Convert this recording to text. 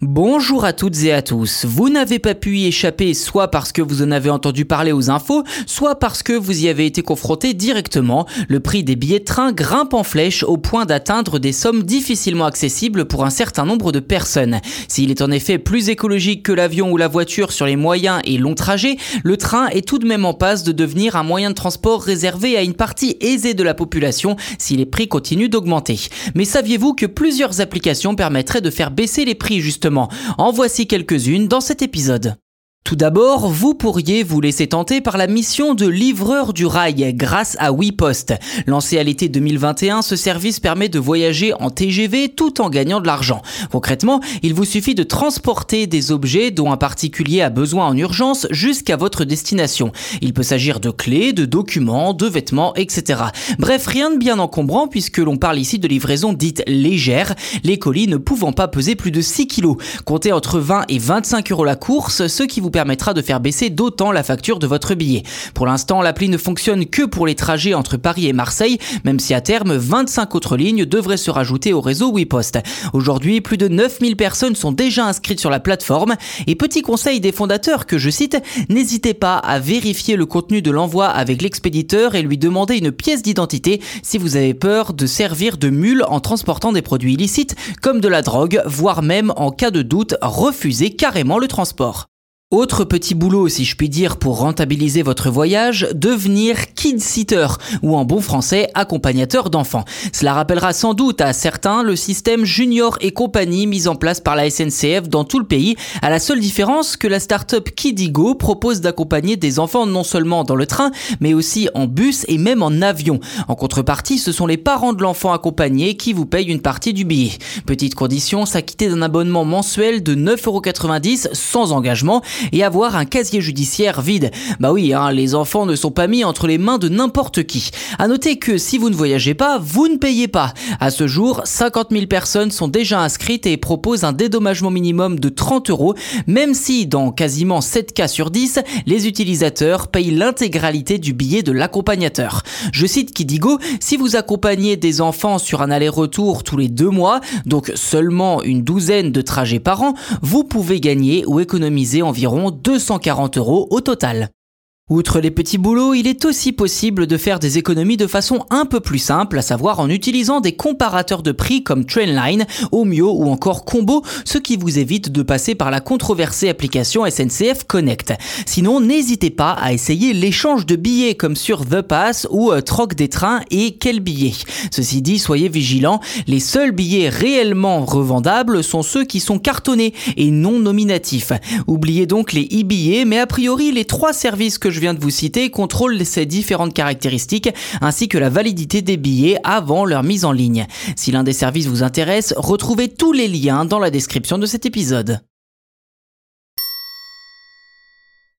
Bonjour à toutes et à tous. Vous n'avez pas pu y échapper soit parce que vous en avez entendu parler aux infos, soit parce que vous y avez été confronté directement. Le prix des billets de train grimpe en flèche au point d'atteindre des sommes difficilement accessibles pour un certain nombre de personnes. S'il est en effet plus écologique que l'avion ou la voiture sur les moyens et longs trajets, le train est tout de même en passe de devenir un moyen de transport réservé à une partie aisée de la population si les prix continuent d'augmenter. Mais saviez-vous que plusieurs applications permettraient de faire baisser les prix justement en voici quelques-unes dans cet épisode. Tout d'abord, vous pourriez vous laisser tenter par la mission de livreur du rail grâce à WePost. Lancé à l'été 2021, ce service permet de voyager en TGV tout en gagnant de l'argent. Concrètement, il vous suffit de transporter des objets dont un particulier a besoin en urgence jusqu'à votre destination. Il peut s'agir de clés, de documents, de vêtements, etc. Bref, rien de bien encombrant puisque l'on parle ici de livraison dite légère, les colis ne pouvant pas peser plus de 6 kg. Comptez entre 20 et 25 euros la course, ce qui vous permettra de faire baisser d'autant la facture de votre billet. Pour l'instant, l'appli ne fonctionne que pour les trajets entre Paris et Marseille, même si à terme, 25 autres lignes devraient se rajouter au réseau WePost. Aujourd'hui, plus de 9000 personnes sont déjà inscrites sur la plateforme et petit conseil des fondateurs que je cite, n'hésitez pas à vérifier le contenu de l'envoi avec l'expéditeur et lui demander une pièce d'identité si vous avez peur de servir de mule en transportant des produits illicites comme de la drogue, voire même en cas de doute, refuser carrément le transport. Autre petit boulot, si je puis dire, pour rentabiliser votre voyage, devenir kid sitter, ou en bon français, accompagnateur d'enfants. Cela rappellera sans doute à certains le système Junior et compagnie mis en place par la SNCF dans tout le pays, à la seule différence que la start-up Kidigo propose d'accompagner des enfants non seulement dans le train, mais aussi en bus et même en avion. En contrepartie, ce sont les parents de l'enfant accompagné qui vous payent une partie du billet. Petite condition, s'acquitter d'un abonnement mensuel de 9,90€ sans engagement et avoir un casier judiciaire vide. Bah oui, hein, les enfants ne sont pas mis entre les mains de n'importe qui. À noter que si vous ne voyagez pas, vous ne payez pas. À ce jour, 50 000 personnes sont déjà inscrites et proposent un dédommagement minimum de 30 euros, même si dans quasiment 7 cas sur 10, les utilisateurs payent l'intégralité du billet de l'accompagnateur. Je cite Kidigo, si vous accompagnez des enfants sur un aller-retour tous les deux mois, donc seulement une douzaine de trajets par an, vous pouvez gagner ou économiser environ 240 euros au total. Outre les petits boulots, il est aussi possible de faire des économies de façon un peu plus simple, à savoir en utilisant des comparateurs de prix comme Trainline, Omio ou encore Combo, ce qui vous évite de passer par la controversée application SNCF Connect. Sinon, n'hésitez pas à essayer l'échange de billets comme sur The Pass ou euh, Troc des trains et quel billet. Ceci dit, soyez vigilants, les seuls billets réellement revendables sont ceux qui sont cartonnés et non nominatifs. Oubliez donc les e-billets, mais a priori les trois services que je viens de vous citer contrôlent ces différentes caractéristiques ainsi que la validité des billets avant leur mise en ligne. Si l'un des services vous intéresse, retrouvez tous les liens dans la description de cet épisode.